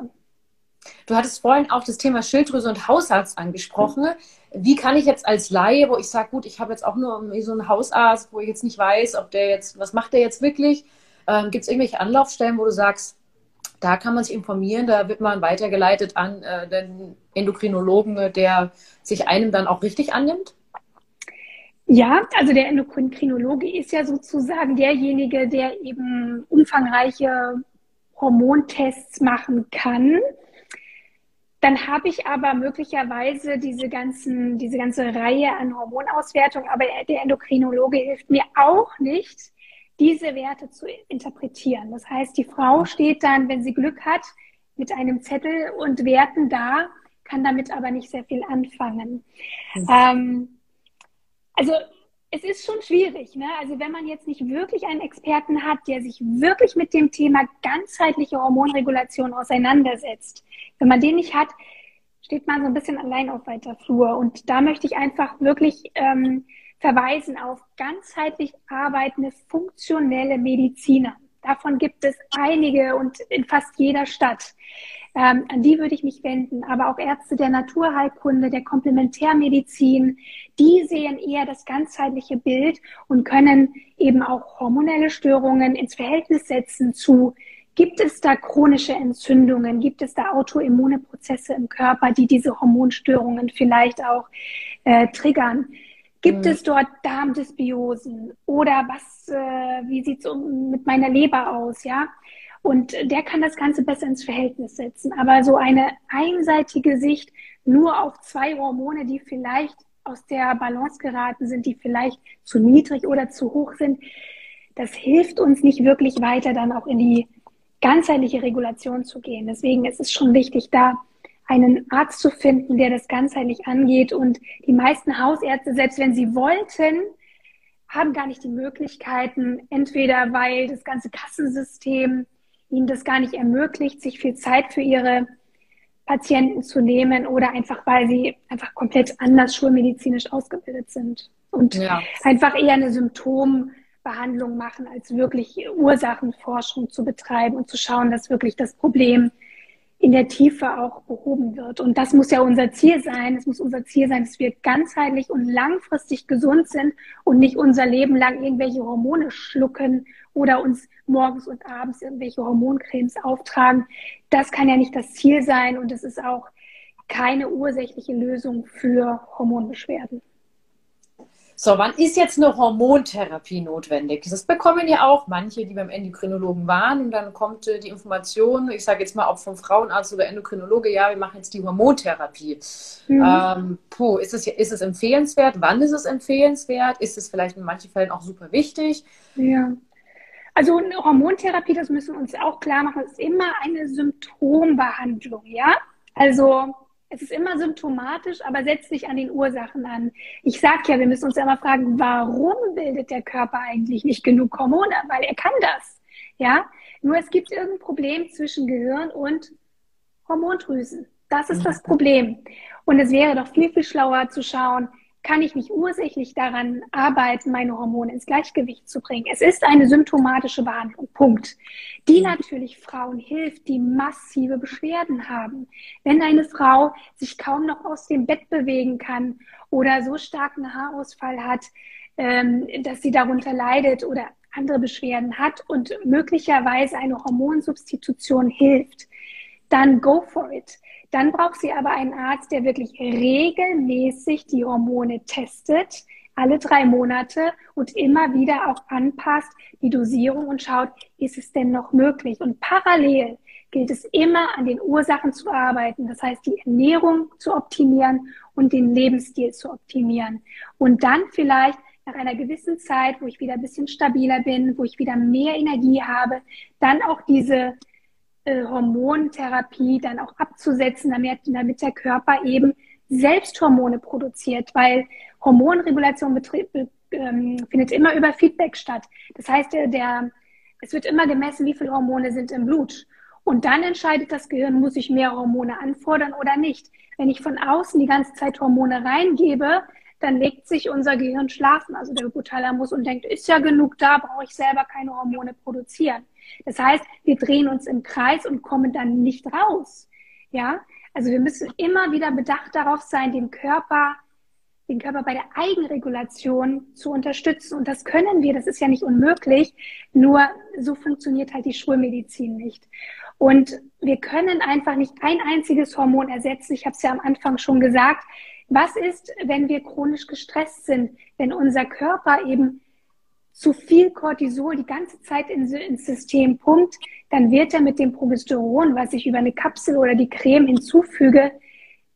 Du hattest vorhin auch das Thema Schilddrüse und Hausarzt angesprochen. Wie kann ich jetzt als Laie, wo ich sage, gut, ich habe jetzt auch nur so einen Hausarzt, wo ich jetzt nicht weiß, ob der jetzt, was macht der jetzt wirklich? Ähm, Gibt es irgendwelche Anlaufstellen, wo du sagst, da kann man sich informieren, da wird man weitergeleitet an äh, den Endokrinologen, der sich einem dann auch richtig annimmt? Ja, also der Endokrinologe ist ja sozusagen derjenige, der eben umfangreiche Hormontests machen kann. Dann habe ich aber möglicherweise diese ganzen, diese ganze Reihe an Hormonauswertungen, aber der Endokrinologe hilft mir auch nicht, diese Werte zu interpretieren. Das heißt, die Frau steht dann, wenn sie Glück hat, mit einem Zettel und Werten da, kann damit aber nicht sehr viel anfangen. Mhm. Ähm, also es ist schon schwierig. Ne? Also wenn man jetzt nicht wirklich einen Experten hat, der sich wirklich mit dem Thema ganzheitliche Hormonregulation auseinandersetzt, wenn man den nicht hat, steht man so ein bisschen allein auf weiter Flur. Und da möchte ich einfach wirklich ähm, verweisen auf ganzheitlich arbeitende, funktionelle Mediziner. Davon gibt es einige und in fast jeder Stadt. Ähm, an die würde ich mich wenden, aber auch Ärzte der Naturheilkunde, der Komplementärmedizin, die sehen eher das ganzheitliche Bild und können eben auch hormonelle Störungen ins Verhältnis setzen zu Gibt es da chronische Entzündungen? Gibt es da autoimmune Prozesse im Körper, die diese Hormonstörungen vielleicht auch äh, triggern? Gibt mhm. es dort Darmdysbiosen? Oder was, äh, wie sieht es um, mit meiner Leber aus? Ja, und der kann das Ganze besser ins Verhältnis setzen. Aber so eine einseitige Sicht nur auf zwei Hormone, die vielleicht aus der Balance geraten sind, die vielleicht zu niedrig oder zu hoch sind, das hilft uns nicht wirklich weiter, dann auch in die ganzheitliche Regulation zu gehen. Deswegen ist es schon wichtig, da einen Arzt zu finden, der das ganzheitlich angeht. Und die meisten Hausärzte, selbst wenn sie wollten, haben gar nicht die Möglichkeiten, entweder weil das ganze Kassensystem ihnen das gar nicht ermöglicht, sich viel Zeit für ihre Patienten zu nehmen oder einfach, weil sie einfach komplett anders schulmedizinisch ausgebildet sind und ja. einfach eher eine Symptombehandlung machen, als wirklich Ursachenforschung zu betreiben und zu schauen, dass wirklich das Problem in der Tiefe auch behoben wird. Und das muss ja unser Ziel sein. Es muss unser Ziel sein, dass wir ganzheitlich und langfristig gesund sind und nicht unser Leben lang irgendwelche Hormone schlucken oder uns morgens und abends irgendwelche Hormoncremes auftragen. Das kann ja nicht das Ziel sein und es ist auch keine ursächliche Lösung für Hormonbeschwerden. So, wann ist jetzt eine Hormontherapie notwendig? Das bekommen ja auch manche, die beim Endokrinologen waren und dann kommt äh, die Information, ich sage jetzt mal, ob vom Frauenarzt oder Endokrinologe, ja, wir machen jetzt die Hormontherapie. Mhm. Ähm, puh, ist es, ist es empfehlenswert? Wann ist es empfehlenswert? Ist es vielleicht in manchen Fällen auch super wichtig? Ja. Also eine Hormontherapie, das müssen wir uns auch klar machen, ist immer eine Symptombehandlung, ja? Also es ist immer symptomatisch, aber setzt sich an den Ursachen an. Ich sage ja, wir müssen uns ja immer fragen, warum bildet der Körper eigentlich nicht genug Hormone? Weil er kann das. Ja, nur es gibt irgendein Problem zwischen Gehirn und Hormondrüsen. Das ist das Problem. Und es wäre doch viel, viel schlauer zu schauen, kann ich nicht ursächlich daran arbeiten, meine Hormone ins Gleichgewicht zu bringen. Es ist eine symptomatische Behandlung, Punkt. Die natürlich Frauen hilft, die massive Beschwerden haben. Wenn eine Frau sich kaum noch aus dem Bett bewegen kann oder so starken Haarausfall hat, ähm, dass sie darunter leidet oder andere Beschwerden hat und möglicherweise eine Hormonsubstitution hilft, dann go for it. Dann braucht sie aber einen Arzt, der wirklich regelmäßig die Hormone testet, alle drei Monate und immer wieder auch anpasst die Dosierung und schaut, ist es denn noch möglich? Und parallel gilt es immer an den Ursachen zu arbeiten, das heißt die Ernährung zu optimieren und den Lebensstil zu optimieren. Und dann vielleicht nach einer gewissen Zeit, wo ich wieder ein bisschen stabiler bin, wo ich wieder mehr Energie habe, dann auch diese äh, Hormontherapie dann auch abzusetzen, damit, damit der Körper eben selbst Hormone produziert, weil Hormonregulation betrieb, ähm, findet immer über Feedback statt. Das heißt, der, der, es wird immer gemessen, wie viele Hormone sind im Blut. Und dann entscheidet das Gehirn, muss ich mehr Hormone anfordern oder nicht. Wenn ich von außen die ganze Zeit Hormone reingebe, dann legt sich unser Gehirn schlafen, also der Hypothalamus, und denkt, ist ja genug da, brauche ich selber keine Hormone produzieren. Das heißt, wir drehen uns im Kreis und kommen dann nicht raus. Ja, also wir müssen immer wieder bedacht darauf sein, den Körper, den Körper bei der Eigenregulation zu unterstützen. Und das können wir, das ist ja nicht unmöglich. Nur so funktioniert halt die Schulmedizin nicht. Und wir können einfach nicht ein einziges Hormon ersetzen. Ich habe es ja am Anfang schon gesagt. Was ist, wenn wir chronisch gestresst sind, wenn unser Körper eben zu viel Cortisol die ganze Zeit in, ins System pumpt, dann wird er mit dem Progesteron, was ich über eine Kapsel oder die Creme hinzufüge,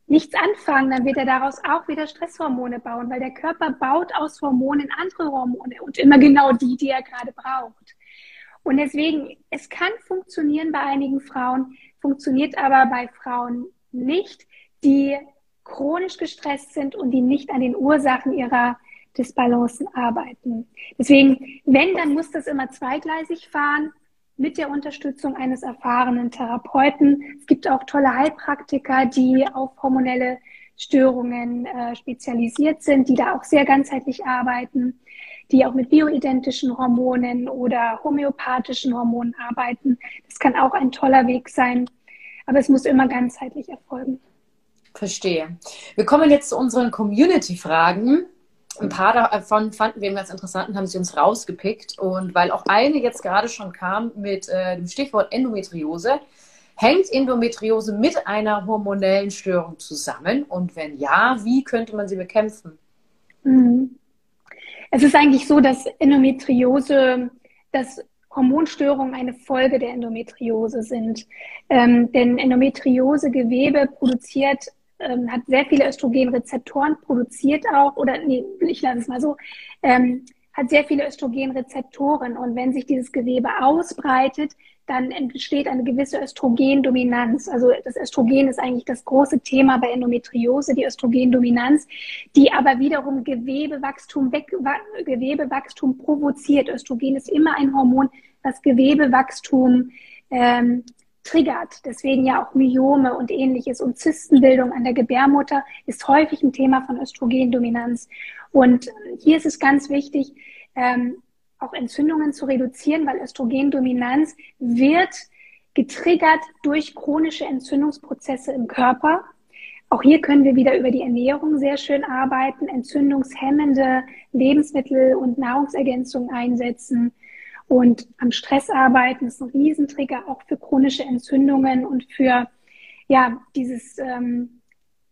nichts anfangen. Dann wird er daraus auch wieder Stresshormone bauen, weil der Körper baut aus Hormonen andere Hormone und immer genau die, die er gerade braucht. Und deswegen, es kann funktionieren bei einigen Frauen, funktioniert aber bei Frauen nicht, die chronisch gestresst sind und die nicht an den Ursachen ihrer Disbalancen arbeiten. Deswegen, wenn, dann muss das immer zweigleisig fahren mit der Unterstützung eines erfahrenen Therapeuten. Es gibt auch tolle Heilpraktiker, die auf hormonelle Störungen äh, spezialisiert sind, die da auch sehr ganzheitlich arbeiten, die auch mit bioidentischen Hormonen oder homöopathischen Hormonen arbeiten. Das kann auch ein toller Weg sein, aber es muss immer ganzheitlich erfolgen. Verstehe. Wir kommen jetzt zu unseren Community-Fragen ein paar davon fanden wir ganz interessant und haben sie uns rausgepickt. Und weil auch eine jetzt gerade schon kam mit äh, dem Stichwort Endometriose, hängt Endometriose mit einer hormonellen Störung zusammen? Und wenn ja, wie könnte man sie bekämpfen? Mhm. Es ist eigentlich so, dass Endometriose, dass Hormonstörungen eine Folge der Endometriose sind. Ähm, denn Endometriosegewebe produziert ähm, hat sehr viele Östrogenrezeptoren, produziert auch, oder nee, ich lasse es mal so, ähm, hat sehr viele Östrogenrezeptoren. Und wenn sich dieses Gewebe ausbreitet, dann entsteht eine gewisse Östrogendominanz. Also das Östrogen ist eigentlich das große Thema bei Endometriose, die Östrogendominanz, die aber wiederum Gewebewachstum, weg, Gewebewachstum provoziert. Östrogen ist immer ein Hormon, das Gewebewachstum ähm, triggert. Deswegen ja auch Myome und ähnliches und Zystenbildung an der Gebärmutter ist häufig ein Thema von Östrogendominanz. Und hier ist es ganz wichtig, ähm, auch Entzündungen zu reduzieren, weil Östrogendominanz wird getriggert durch chronische Entzündungsprozesse im Körper. Auch hier können wir wieder über die Ernährung sehr schön arbeiten, entzündungshemmende Lebensmittel und Nahrungsergänzungen einsetzen. Und am Stress arbeiten ist ein Riesentrigger auch für chronische Entzündungen und für ja dieses ähm,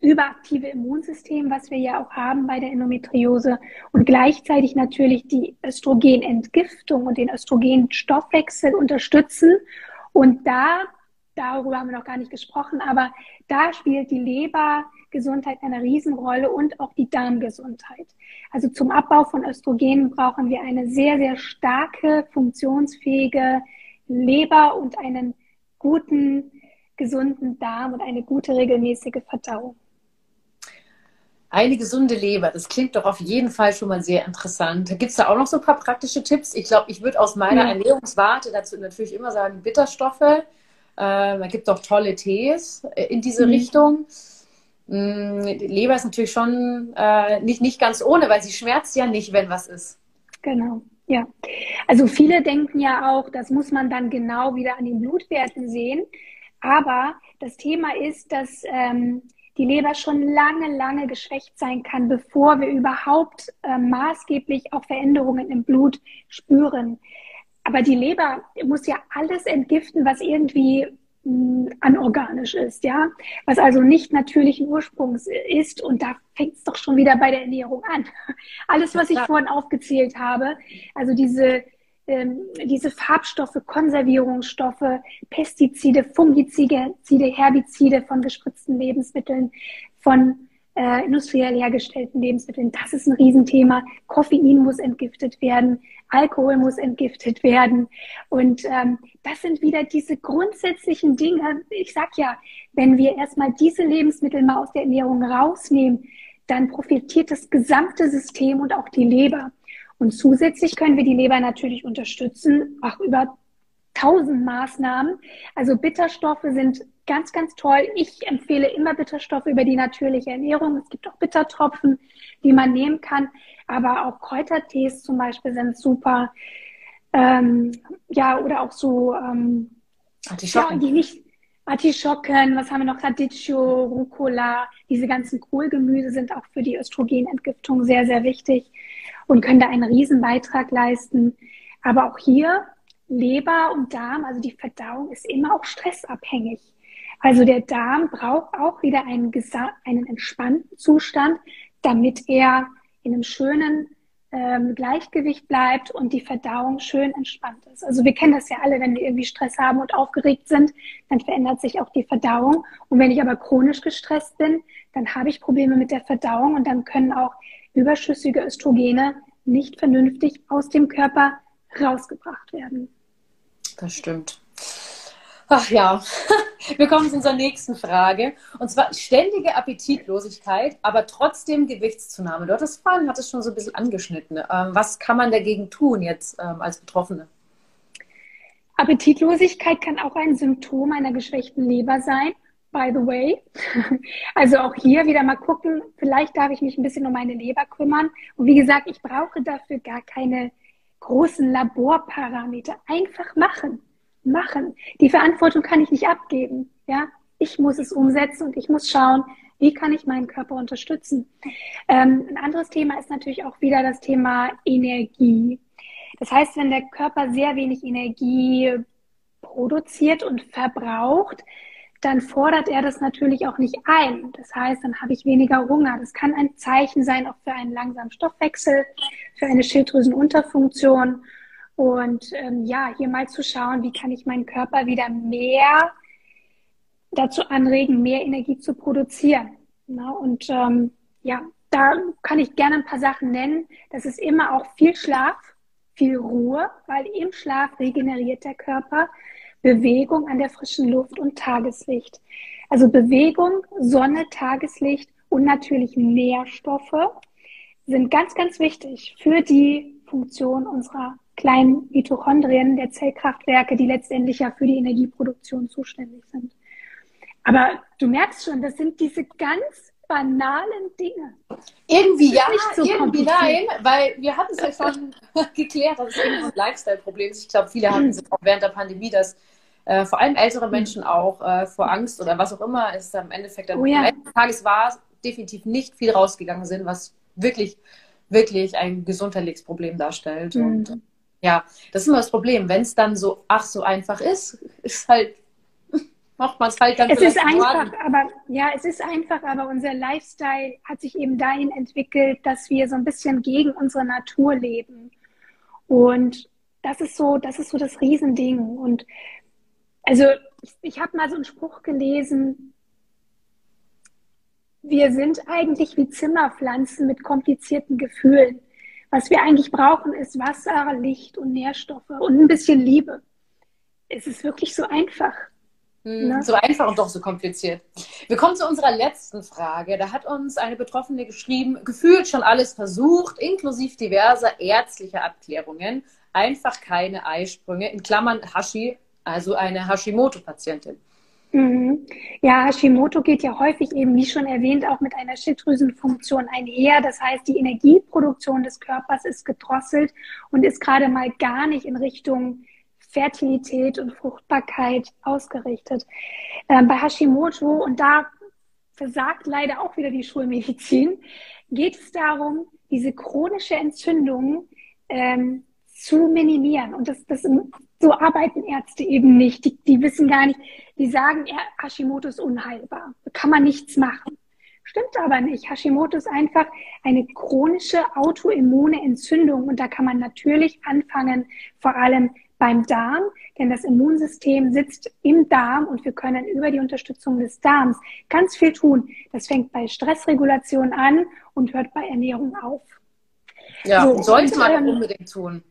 überaktive Immunsystem, was wir ja auch haben bei der Endometriose und gleichzeitig natürlich die Östrogenentgiftung und den Östrogenstoffwechsel unterstützen. Und da, darüber haben wir noch gar nicht gesprochen, aber da spielt die Lebergesundheit eine Riesenrolle und auch die Darmgesundheit. Also zum Abbau von Östrogen brauchen wir eine sehr, sehr starke, funktionsfähige Leber und einen guten, gesunden Darm und eine gute regelmäßige Verdauung. Eine gesunde Leber, das klingt doch auf jeden Fall schon mal sehr interessant. Gibt es da auch noch so ein paar praktische Tipps? Ich glaube, ich würde aus meiner ja. Ernährungswarte dazu natürlich immer sagen, Bitterstoffe. Äh, da gibt es auch tolle Tees äh, in diese mhm. Richtung. Mm, die Leber ist natürlich schon äh, nicht, nicht ganz ohne, weil sie schmerzt ja nicht, wenn was ist. Genau, ja. Also viele denken ja auch, das muss man dann genau wieder an den Blutwerten sehen. Aber das Thema ist, dass ähm, die Leber schon lange, lange geschwächt sein kann, bevor wir überhaupt äh, maßgeblich auch Veränderungen im Blut spüren. Aber die Leber muss ja alles entgiften, was irgendwie anorganisch ist, ja, was also nicht natürlichen Ursprungs ist. Und da fängt es doch schon wieder bei der Ernährung an. Alles, was ich vorhin aufgezählt habe, also diese ähm, diese Farbstoffe, Konservierungsstoffe, Pestizide, Fungizide, Herbizide von gespritzten Lebensmitteln, von äh, industriell hergestellten Lebensmitteln. Das ist ein Riesenthema. Koffein muss entgiftet werden, Alkohol muss entgiftet werden. Und ähm, das sind wieder diese grundsätzlichen Dinge. Ich sag ja, wenn wir erstmal diese Lebensmittel mal aus der Ernährung rausnehmen, dann profitiert das gesamte System und auch die Leber. Und zusätzlich können wir die Leber natürlich unterstützen, auch über tausend Maßnahmen. Also Bitterstoffe sind ganz, ganz toll. Ich empfehle immer Bitterstoffe über die natürliche Ernährung. Es gibt auch Bittertropfen, die man nehmen kann. Aber auch Kräutertees zum Beispiel sind super. Ähm, ja, oder auch so ähm, Artischocken. Ja, die nicht Artischocken, was haben wir noch? Radicchio, Rucola, diese ganzen Kohlgemüse sind auch für die Östrogenentgiftung sehr, sehr wichtig und können da einen riesen Beitrag leisten. Aber auch hier Leber und Darm, also die Verdauung ist immer auch stressabhängig. Also der Darm braucht auch wieder einen, einen entspannten Zustand, damit er in einem schönen ähm, Gleichgewicht bleibt und die Verdauung schön entspannt ist. Also wir kennen das ja alle, wenn wir irgendwie Stress haben und aufgeregt sind, dann verändert sich auch die Verdauung. Und wenn ich aber chronisch gestresst bin, dann habe ich Probleme mit der Verdauung und dann können auch überschüssige Östrogene nicht vernünftig aus dem Körper rausgebracht werden. Das stimmt. Ach ja, wir kommen zu unserer nächsten Frage. Und zwar ständige Appetitlosigkeit, aber trotzdem Gewichtszunahme. Du hattest vorhin, hattest schon so ein bisschen angeschnitten. Ähm, was kann man dagegen tun jetzt ähm, als Betroffene? Appetitlosigkeit kann auch ein Symptom einer geschwächten Leber sein by the way. Also auch hier wieder mal gucken, vielleicht darf ich mich ein bisschen um meine Leber kümmern. Und wie gesagt, ich brauche dafür gar keine großen Laborparameter. Einfach machen. Machen. Die Verantwortung kann ich nicht abgeben. Ja, ich muss es umsetzen und ich muss schauen, wie kann ich meinen Körper unterstützen. Ähm, ein anderes Thema ist natürlich auch wieder das Thema Energie. Das heißt, wenn der Körper sehr wenig Energie produziert und verbraucht, dann fordert er das natürlich auch nicht ein. Das heißt, dann habe ich weniger Hunger. Das kann ein Zeichen sein, auch für einen langsamen Stoffwechsel, für eine Schilddrüsenunterfunktion. Und ähm, ja, hier mal zu schauen, wie kann ich meinen Körper wieder mehr dazu anregen, mehr Energie zu produzieren. Na, und ähm, ja, da kann ich gerne ein paar Sachen nennen. Das ist immer auch viel Schlaf, viel Ruhe, weil im Schlaf regeneriert der Körper. Bewegung an der frischen Luft und Tageslicht. Also Bewegung, Sonne, Tageslicht und natürlich Nährstoffe sind ganz, ganz wichtig für die Funktion unserer kleinen Mitochondrien, der Zellkraftwerke, die letztendlich ja für die Energieproduktion zuständig sind. Aber du merkst schon, das sind diese ganz banalen Dinge. Irgendwie ja, so irgendwie nein, weil wir hatten es ja schon geklärt, dass es irgendwie ein Lifestyle-Problem ist. Ich glaube, viele hatten es auch während der Pandemie, dass äh, vor allem ältere Menschen auch äh, vor Angst oder was auch immer es am Endeffekt oh, ja. am Ende des Tages war, definitiv nicht viel rausgegangen sind, was wirklich, wirklich ein Gesundheitsproblem darstellt. Mhm. Und ja, das ist immer das Problem. Wenn es dann so, ach, so einfach ist, ist halt macht man es halt dann Es ist einfach, aber ja, es ist einfach, aber unser Lifestyle hat sich eben dahin entwickelt, dass wir so ein bisschen gegen unsere Natur leben. Und das ist so, das ist so das Riesending. Und also ich, ich habe mal so einen Spruch gelesen, wir sind eigentlich wie Zimmerpflanzen mit komplizierten Gefühlen. Was wir eigentlich brauchen, ist Wasser, Licht und Nährstoffe und ein bisschen Liebe. Es ist wirklich so einfach. Hm, ne? So einfach und doch so kompliziert. Wir kommen zu unserer letzten Frage. Da hat uns eine Betroffene geschrieben, gefühlt schon alles versucht, inklusive diverser ärztlicher Abklärungen. Einfach keine Eisprünge, in Klammern Hashi, also eine Hashimoto-Patientin. Mhm. Ja, Hashimoto geht ja häufig eben, wie schon erwähnt, auch mit einer Schilddrüsenfunktion einher. Das heißt, die Energieproduktion des Körpers ist gedrosselt und ist gerade mal gar nicht in Richtung Fertilität und Fruchtbarkeit ausgerichtet. Ähm, bei Hashimoto, und da versagt leider auch wieder die Schulmedizin, geht es darum, diese chronische Entzündung ähm, zu minimieren. Und das, das, so arbeiten Ärzte eben nicht. Die, die wissen gar nicht, die sagen, ja, Hashimoto ist unheilbar. Da kann man nichts machen. Stimmt aber nicht. Hashimoto ist einfach eine chronische autoimmune Entzündung und da kann man natürlich anfangen, vor allem beim Darm, denn das Immunsystem sitzt im Darm und wir können über die Unterstützung des Darms ganz viel tun. Das fängt bei Stressregulation an und hört bei Ernährung auf. Ja, so, sollte man ähm, unbedingt tun.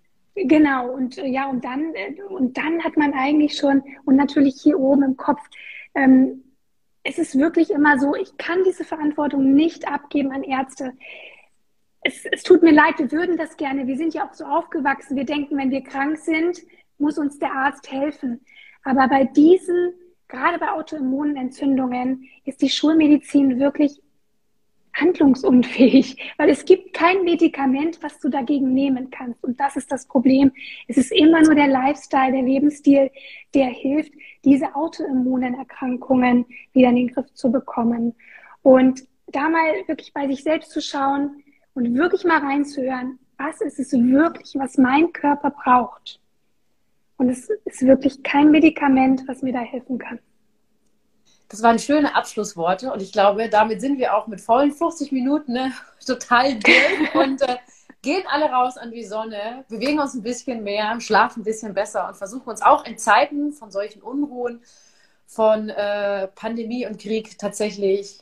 Genau, und äh, ja, und dann, äh, und dann hat man eigentlich schon, und natürlich hier oben im Kopf, ähm, es ist wirklich immer so, ich kann diese Verantwortung nicht abgeben an Ärzte. Es, es tut mir leid, wir würden das gerne. Wir sind ja auch so aufgewachsen. Wir denken, wenn wir krank sind, muss uns der Arzt helfen. Aber bei diesen, gerade bei Autoimmunentzündungen, ist die Schulmedizin wirklich handlungsunfähig, weil es gibt kein Medikament, was du dagegen nehmen kannst. Und das ist das Problem. Es ist immer nur der Lifestyle, der Lebensstil, der hilft, diese autoimmunen Erkrankungen wieder in den Griff zu bekommen. Und da mal wirklich bei sich selbst zu schauen und wirklich mal reinzuhören, was ist es wirklich, was mein Körper braucht. Und es ist wirklich kein Medikament, was mir da helfen kann. Das waren schöne Abschlussworte und ich glaube, damit sind wir auch mit vollen 50 Minuten ne, total durch und äh, gehen alle raus an die Sonne, bewegen uns ein bisschen mehr, schlafen ein bisschen besser und versuchen uns auch in Zeiten von solchen Unruhen, von äh, Pandemie und Krieg tatsächlich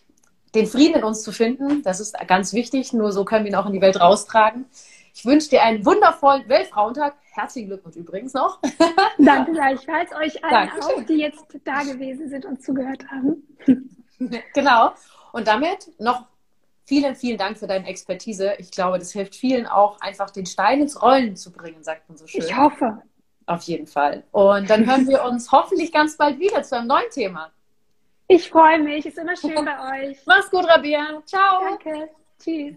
den Frieden in uns zu finden. Das ist ganz wichtig, nur so können wir ihn auch in die Welt raustragen. Ich wünsche dir einen wundervollen Weltfrauentag. Herzlichen Glückwunsch übrigens noch. Danke gleichfalls euch allen Dankeschön. auch, die jetzt da gewesen sind und zugehört haben. Genau. Und damit noch vielen, vielen Dank für deine Expertise. Ich glaube, das hilft vielen auch, einfach den Stein ins Rollen zu bringen, sagt man so schön. Ich hoffe. Auf jeden Fall. Und dann hören wir uns hoffentlich ganz bald wieder zu einem neuen Thema. Ich freue mich. Ist immer schön bei euch. Mach's gut, Rabia. Ciao. Danke. Tschüss.